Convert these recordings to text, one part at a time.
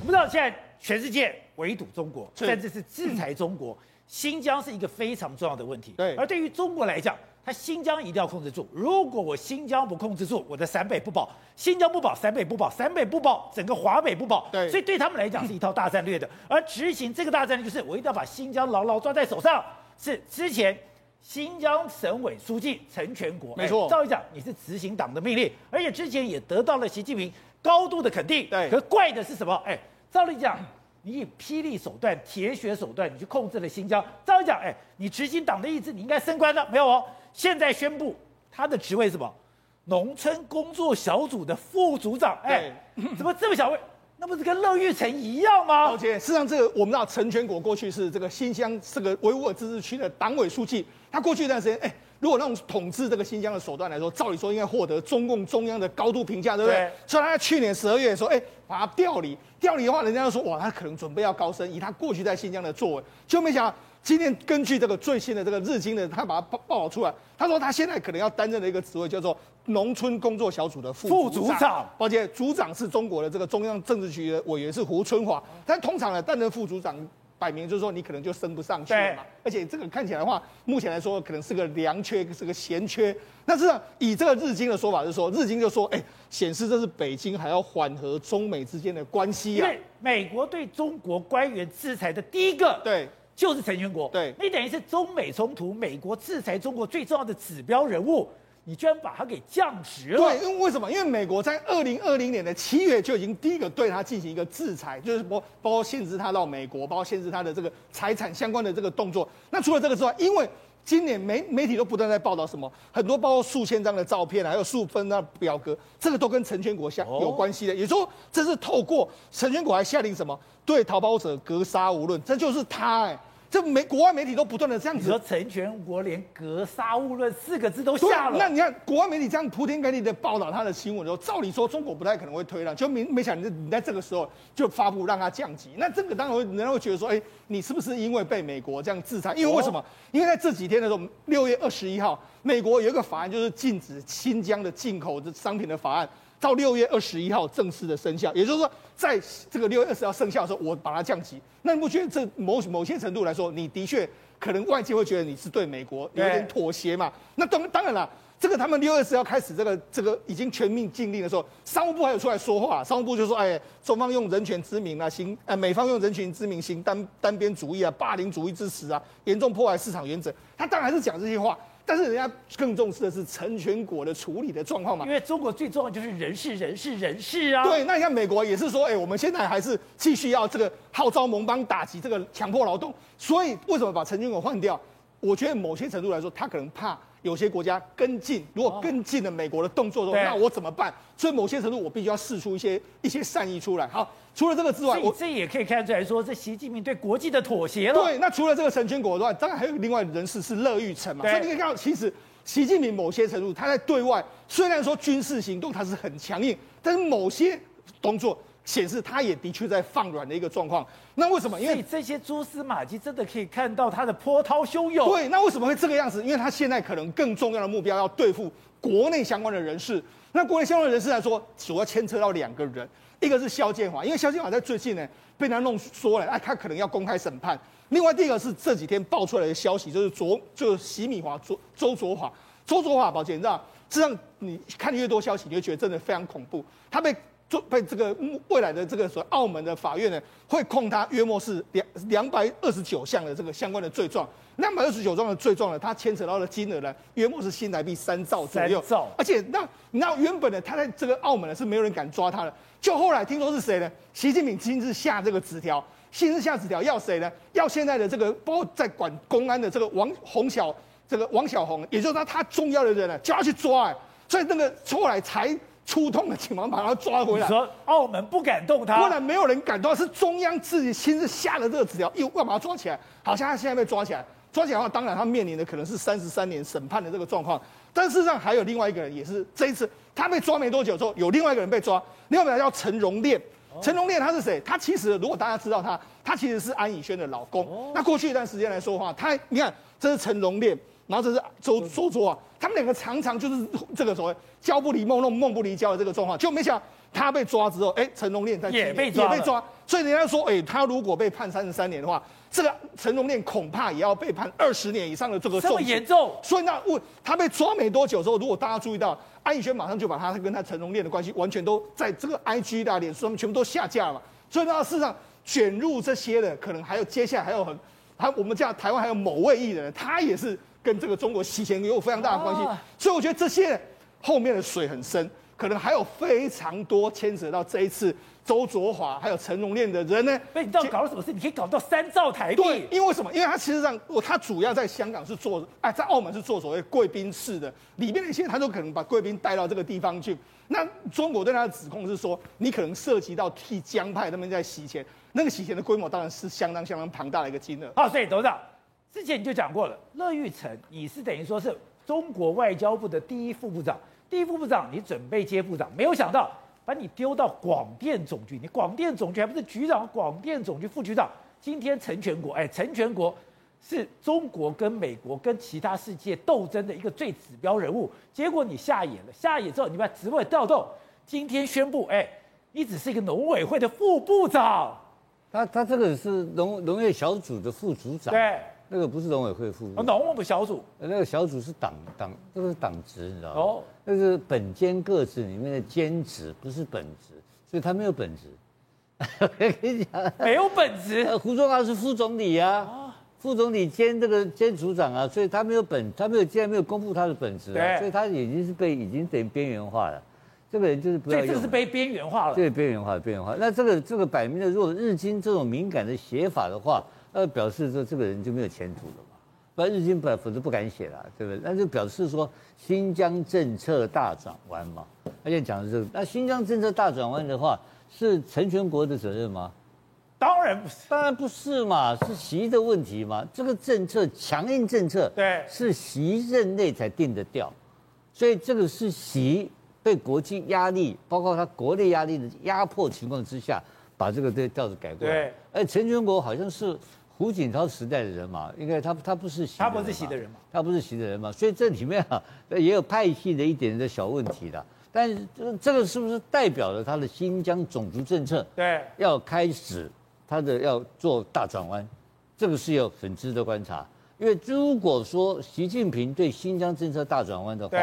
我们知道现在全世界围堵中国，是甚至是制裁中国，新疆是一个非常重要的问题。对而对于中国来讲，它新疆一定要控制住。如果我新疆不控制住，我的陕北不保，新疆不保，陕北不保，陕北不保，整个华北不保。对所以对他们来讲是一套大战略的。而执行这个大战略，就是我一定要把新疆牢牢抓在手上。是之前新疆省委书记陈全国，没错哎照理讲你是执行党的命令，而且之前也得到了习近平高度的肯定。对可怪的是什么？哎，照理讲。你以霹雳手段、铁血手段，你去控制了新疆。照理讲，哎，你执行党的意志，你应该升官的，没有哦。现在宣布他的职位是什么？农村工作小组的副组长。哎，怎么这么小位？那不是跟乐玉成一样吗？抱歉事实上，这个我们知道陈全国过去是这个新疆这个维吾尔自治区的党委书记，他过去一段时间，哎，如果那种统治这个新疆的手段来说，照理说应该获得中共中央的高度评价，对不对？对所以他在去年十二月说，哎，把他调离，调离的话，人家就说，哇，他可能准备要高升，以他过去在新疆的作为，就没想到。今天根据这个最新的这个日经的，他把它报报道出来，他说他现在可能要担任的一个职位叫做农村工作小组的副副组长，而且组长是中国的这个中央政治局的委员是胡春华，但通常呢担任副组长，摆明就是说你可能就升不上去了嘛。而且这个看起来的话，目前来说可能是个良缺，是个闲缺。那是以这个日经的说法是说，日经就说，哎，显示这是北京还要缓和中美之间的关系啊。因为美国对中国官员制裁的第一个对。就是陈全国，对，你等于是中美冲突，美国制裁中国最重要的指标人物，你居然把他给降职了。对，因为为什么？因为美国在二零二零年的七月就已经第一个对他进行一个制裁，就是包包括限制他到美国，包括限制他的这个财产相关的这个动作。那除了这个之外，因为今年媒媒体都不断在报道什么，很多包括数千张的照片，还有数分的表格，这个都跟陈全国相有关系的。也就是说，这是透过陈全国还下令什么，对逃跑者格杀勿论，这就是他哎。这媒国外媒体都不断的这样子，你说陈全国连“格杀勿论”四个字都下了，那你看国外媒体这样铺天盖地的报道他的新闻的时候，照理说中国不太可能会推让，就没没想你在这个时候就发布让他降级，那这个当然会人家会觉得说，哎，你是不是因为被美国这样制裁？因为为什么？因为在这几天的时候，六月二十一号，美国有一个法案，就是禁止新疆的进口的商品的法案。到六月二十一号正式的生效，也就是说，在这个六月二十号生效的时候，我把它降级。那你不觉得这某某些程度来说，你的确可能外界会觉得你是对美国有点妥协嘛？那当当然了，这个他们六月二十号开始这个这个已经全面禁令的时候，商务部还有出来说话，商务部就说：“哎，中方用人权之名啊，行，呃，美方用人权之名行单单边主义啊，霸凌主义之实啊，严重破坏市场原则。”他当然是讲这些话。但是人家更重视的是成全国的处理的状况嘛？因为中国最重要就是人事、人事、人事啊。对，那你看美国也是说，哎，我们现在还是继续要这个号召盟邦打击这个强迫劳动。所以为什么把陈全国换掉？我觉得某些程度来说，他可能怕有些国家跟进，如果跟进了美国的动作之后，那我怎么办？所以某些程度我必须要试出一些一些善意出来。好。除了这个之外，我这也可以看出来说，这习近平对国际的妥协了。对，那除了这个成全国之外，当然还有另外人士是乐玉成嘛。所以你可以看到，其实习近平某些程度他在对外虽然说军事行动他是很强硬，但是某些动作显示他也的确在放软的一个状况。那为什么？因为这些蛛丝马迹真的可以看到他的波涛汹涌。对，那为什么会这个样子？因为他现在可能更重要的目标要对付国内相关的人士。那国内相关的人士来说，主要牵扯到两个人。一个是肖建华，因为肖建华在最近呢被他弄说了，哎，他可能要公开审判。另外第二个是这几天爆出来的消息，就是卓就是席米华周周卓华，周卓华，抱歉，你知道，这样你看越多消息，你就觉得真的非常恐怖。他被做被这个未来的这个所澳门的法院呢，会控他约莫是两两百二十九项的这个相关的罪状。两百二十九状的罪状呢，他牵扯到的金额呢，约莫是新台币三兆左右。兆。而且那那原本呢，他在这个澳门呢是没有人敢抓他的。就后来听说是谁呢？习近平亲自下这个纸条，亲自下纸条要谁呢？要现在的这个包括在管公安的这个王洪晓，这个王小红，也就是说他重要的人呢，就要去抓哎，所以那个后来才出动的警方把他抓回来。说澳门不敢动他，不然没有人敢动，是中央自己亲自下了这个指条，又要把他抓起来。好像他现在被抓起来，抓起来的话，当然他面临的可能是三十三年审判的这个状况。但事实上还有另外一个人，也是这一次他被抓没多久之后，有另外一个人被抓，另外一个人叫陈荣炼。陈荣炼他是谁？他其实如果大家知道他，他其实是安以轩的老公。那过去一段时间来说的话，他你看这是陈荣炼，然后这是周周卓啊，他们两个常常就是这个所谓交不离梦、梦梦不离交的这个状况，就没想到他被抓之后，哎，陈荣炼在也被抓，也被抓，所以人家说，哎，他如果被判三十三年的话，这个陈荣炼恐怕也要被判二十年以上的这个。这么严重？所以那问他被抓没多久之后，如果大家注意到，安以轩马上就把他跟他陈荣炼的关系完全都在这个 IG 的脸书上面全部都下架了嘛。所以那事实上卷入这些的，可能还有接下来还有很，还我们讲台湾还有某位艺人，他也是跟这个中国洗钱有非常大的关系。所以我觉得这些后面的水很深。可能还有非常多牵扯到这一次周卓华还有陈荣炼的人呢。被你知道搞了什么事？你可以搞到三兆台币。对，因为什么？因为他其实上，他主要在香港是做，哎，在澳门是做所谓贵宾室的，里面的一些他都可能把贵宾带到这个地方去。那中国对他的指控是说，你可能涉及到替江派他们在洗钱，那个洗钱的规模当然是相当相当庞大的一个金额。好，所以董事长之前你就讲过了，乐玉成你是等于说是中国外交部的第一副部长。第一副部长，你准备接部长，没有想到把你丢到广电总局。你广电总局还不是局长，广电总局副局长。今天陈全国，哎，陈全国是中国跟美国跟其他世界斗争的一个最指标人物。结果你下野了，下野之后你把职位调动，今天宣布，哎，你只是一个农委会的副部长。他他这个是农农业小组的副组长。对。那个不是农委会副部，农务部小组，那个小组是党党，这个是党职，你知道吗？哦，那是本兼各职里面的兼职，不是本职，所以他没有本职。我跟你讲，没有本职。胡宗华是副总理啊，副总理兼这个兼组长啊，所以他没有本，他没有，既然没有公布他的本职啊，所以他已经是被已经等于边缘化了。这个人就是不要用，这个是被边缘化了。对，边缘化，边缘化。那这个这个摆明的，如果日经这种敏感的写法的话。那表示说这个人就没有前途了嘛？不然日经本否则不敢写了，对不对？那就表示说新疆政策大转弯嘛。而且讲的这个，那新疆政策大转弯的话，是陈全国的责任吗？当然不是，当然不是嘛，是习的问题嘛。这个政策强硬政策，对，是习任内才定得掉，所以这个是习被国际压力，包括他国内压力的压迫情况之下，把这个这调子改过来。对，而陈全国好像是。胡锦涛时代的人嘛，应该他他不是习，他不是习的人嘛，他不是习的人嘛，所以这里面啊也有派系的一点的小问题的。但是这这个是不是代表了他的新疆种族政策？对，要开始他的要做大转弯，这个是要很值得观察。因为如果说习近平对新疆政策大转弯的话，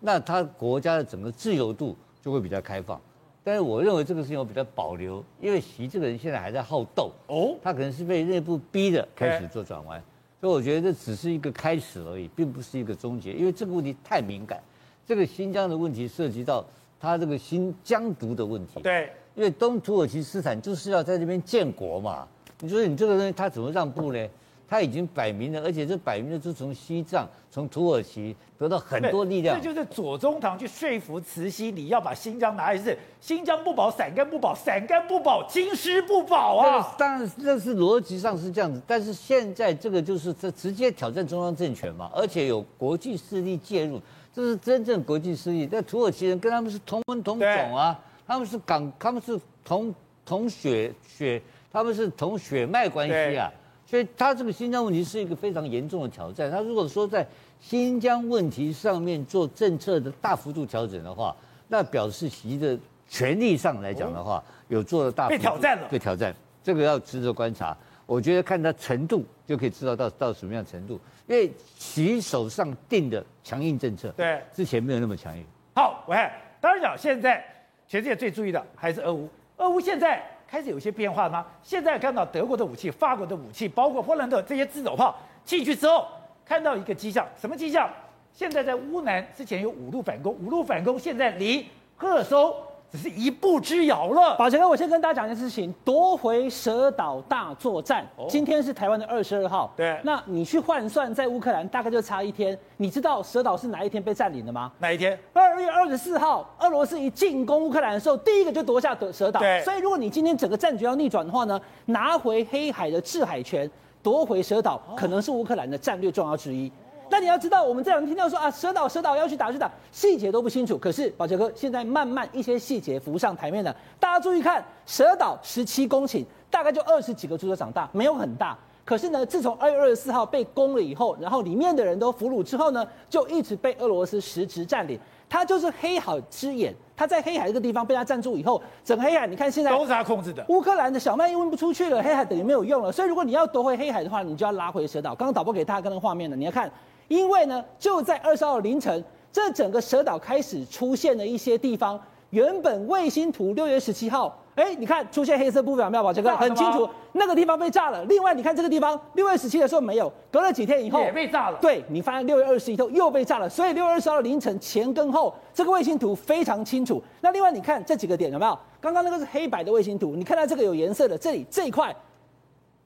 那他国家的整个自由度就会比较开放。但是我认为这个事情我比较保留，因为习这个人现在还在好斗哦，他可能是被内部逼的开始做转弯，所以我觉得这只是一个开始而已，并不是一个终结，因为这个问题太敏感，这个新疆的问题涉及到他这个新疆独的问题，对，因为东土耳其斯坦就是要在这边建国嘛，你说你这个东西他怎么让步呢？他已经摆明了，而且这摆明了是从西藏、从土耳其得到很多力量。这就是左宗棠去说服慈禧，你要把新疆拿来是新疆不保，陕甘不保，陕甘不保，京师不保啊！当然，这是逻辑上是这样子，但是现在这个就是这直接挑战中央政权嘛，而且有国际势力介入，这是真正国际势力。但土耳其人跟他们是同文同种啊，他们是港，他们是同同血血，他们是同血脉关系啊。所以他这个新疆问题是一个非常严重的挑战。他如果说在新疆问题上面做政策的大幅度调整的话，那表示习的权力上来讲的话，有做了大幅度被挑战了。被挑战，这个要值得观察。我觉得看他程度就可以知道到到什么样程度。因为习手上定的强硬政策，对之前没有那么强硬。好，我看当然讲，现在全世界最注意的还是俄乌。俄乌现在。开始有些变化吗？现在看到德国的武器、法国的武器，包括波兰的这些自走炮进去之后，看到一个迹象，什么迹象？现在在乌南之前有五路反攻，五路反攻现在离赫尔松只是一步之遥了。宝强哥，我先跟大家讲一件事情：夺回蛇岛大作战。哦、今天是台湾的二十二号。对。那你去换算，在乌克兰大概就差一天。你知道蛇岛是哪一天被占领的吗？哪一天？二月二十四号，俄罗斯一进攻乌克兰的时候，第一个就夺下蛇岛。对。所以，如果你今天整个战局要逆转的话呢，拿回黑海的制海权，夺回蛇岛，可能是乌克兰的战略重要之一。那你要知道，我们这两天听到说啊，蛇岛蛇岛要去打去打，细节都不清楚。可是宝杰哥现在慢慢一些细节浮上台面了，大家注意看，蛇岛十七公顷，大概就二十几个猪车长大，没有很大。可是呢，自从二月二十四号被攻了以后，然后里面的人都俘虏之后呢，就一直被俄罗斯实质占领。它就是黑海之眼，它在黑海这个地方被他占住以后，整个黑海你看现在都是它控制的。乌克兰的小麦运不出去了，黑海等于没有用了。所以如果你要夺回黑海的话，你就要拉回蛇岛。刚刚导播给大家看那个画面了，你要看，因为呢就在二十号凌晨，这整个蛇岛开始出现了一些地方，原本卫星图六月十七号。哎，你看出现黑色部分有没有？这个很清楚，那个地方被炸了。另外，你看这个地方，六月十七的时候没有，隔了几天以后也被炸了。对，你发现六月二十一后又被炸了。所以六月二十号凌晨前跟后，这个卫星图非常清楚。那另外你看这几个点有没有？刚刚那个是黑白的卫星图，你看到这个有颜色的，这里这一块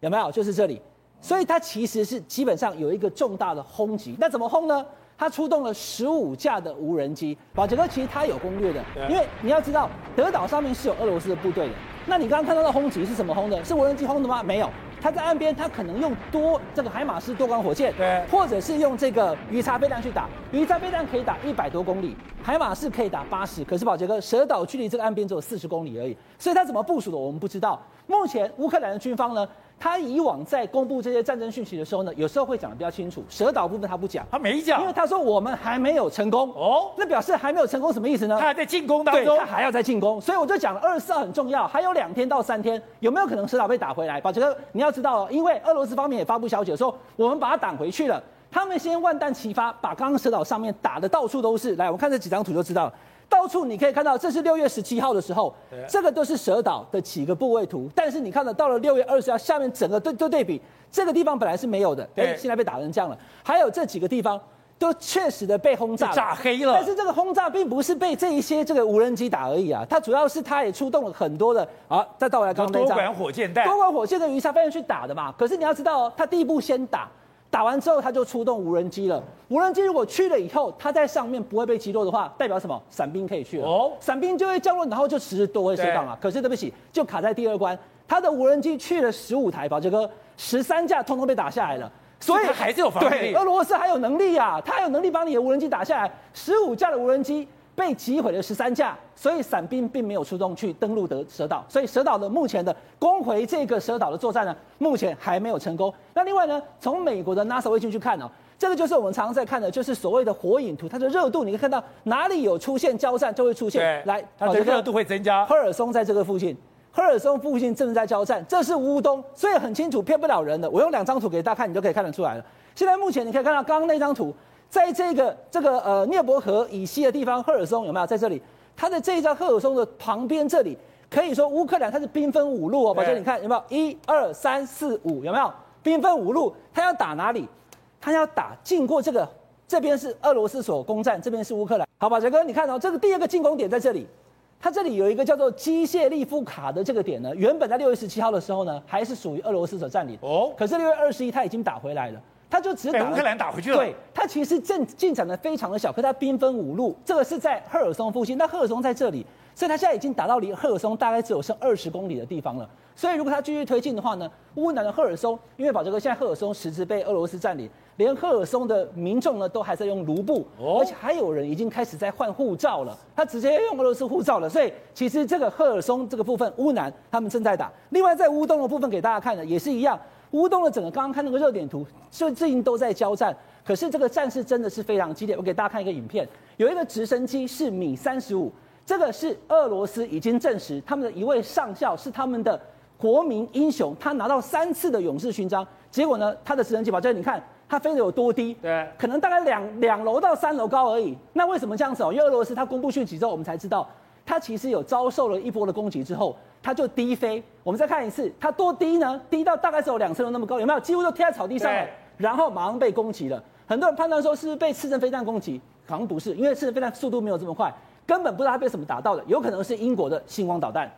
有没有？就是这里。所以它其实是基本上有一个重大的轰击。那怎么轰呢？它出动了十五架的无人机，宝杰哥其实他有攻略的，因为你要知道德岛上面是有俄罗斯的部队的。那你刚刚看到的轰击是什么轰的？是无人机轰的吗？没有，他在岸边，他可能用多这个海马斯多管火箭，对，或者是用这个鱼叉飞弹去打。鱼叉飞弹可以打一百多公里，海马斯可以打八十。可是宝杰哥，蛇岛距离这个岸边只有四十公里而已，所以他怎么部署的我们不知道。目前乌克兰的军方呢？他以往在公布这些战争讯息的时候呢，有时候会讲的比较清楚。蛇岛部分他不讲，他没讲，因为他说我们还没有成功哦，那表示还没有成功什么意思呢？他还在进攻当中，对，他还要再进攻。所以我就讲了，二十四号很重要，还有两天到三天，有没有可能蛇岛被打回来？宝杰哥，你要知道哦，因为俄罗斯方面也发布消息说，我们把它挡回去了。他们先万弹齐发，把刚刚蛇岛上面打的到处都是。来，我们看这几张图就知道了。到处你可以看到，这是六月十七号的时候，这个都是蛇岛的几个部位图。但是你看到到了六月二十号，下面整个对对对比，这个地方本来是没有的，哎，现在被打成这样了。还有这几个地方都确实的被轰炸炸黑了。但是这个轰炸并不是被这一些这个无人机打而已啊，它主要是它也出动了很多的啊，再倒回来刚刚那张多管火箭弹，多管火箭的鱼叉飞上去打的嘛。可是你要知道哦，它第一步先打。打完之后，他就出动无人机了。无人机如果去了以后，它在上面不会被击落的话，代表什么？伞兵可以去了。哦，伞兵就会降落，然后就实时夺回蛇岛嘛。可是对不起，就卡在第二关。他的无人机去了十五台，宝杰哥十三架通通被打下来了。所以还是有防御力。俄罗斯还有能力啊，他还有能力把你的无人机打下来。十五架的无人机。被击毁了十三架，所以伞兵并没有出动去登陆的蛇岛，所以蛇岛的目前的攻回这个蛇岛的作战呢，目前还没有成功。那另外呢，从美国的 NASA 卫星去看呢、哦，这个就是我们常常在看的，就是所谓的火影图，它的热度，你可以看到哪里有出现交战就会出现，来，它的热度会增加。赫尔松在这个附近，赫尔松附近正在交战，这是乌东，所以很清楚骗不了人的。我用两张图给大家看，你就可以看得出来了。现在目前你可以看到刚刚那张图。在这个这个呃涅伯河以西的地方，赫尔松有没有在这里？它的这一张赫尔松的旁边这里，可以说乌克兰它是兵分五路哦。宝杰，你看有没有？一二三四五，有没有？兵分五路，它要打哪里？它要打经过这个，这边是俄罗斯所攻占，这边是乌克兰。好，宝杰哥，你看哦，这个第二个进攻点在这里，它这里有一个叫做基谢利夫卡的这个点呢，原本在六月十七号的时候呢，还是属于俄罗斯所占领哦。可是六月二十一，它已经打回来了。它就只打乌克兰打回去了。对，他其实进进展的非常的小，可它兵分五路，这个是在赫尔松附近，那赫尔松在这里，所以它现在已经打到离赫尔松大概只有剩二十公里的地方了。所以如果它继续推进的话呢，乌南的赫尔松，因为宝杰哥现在赫尔松实质被俄罗斯占领，连赫尔松的民众呢都还在用卢布，而且还有人已经开始在换护照了，他直接用俄罗斯护照了。所以其实这个赫尔松这个部分，乌南他们正在打。另外在乌东的部分给大家看的也是一样。乌东的整个刚刚看那个热点图，就最近都在交战，可是这个战事真的是非常激烈。我给大家看一个影片，有一个直升机是米三十五，这个是俄罗斯已经证实他们的一位上校是他们的国民英雄，他拿到三次的勇士勋章。结果呢，他的直升机把这你看他飞得有多低？对，可能大概两两楼到三楼高而已。那为什么这样子哦？因为俄罗斯它公布讯息之后，我们才知道。它其实有遭受了一波的攻击之后，它就低飞。我们再看一次，它多低呢？低到大概只有两层楼那么高，有没有？几乎都贴在草地上了。然后马上被攻击了。很多人判断说是被刺针飞弹攻击，好像不是，因为刺针飞弹速度没有这么快，根本不知道它被什么打到的。有可能是英国的星光导弹。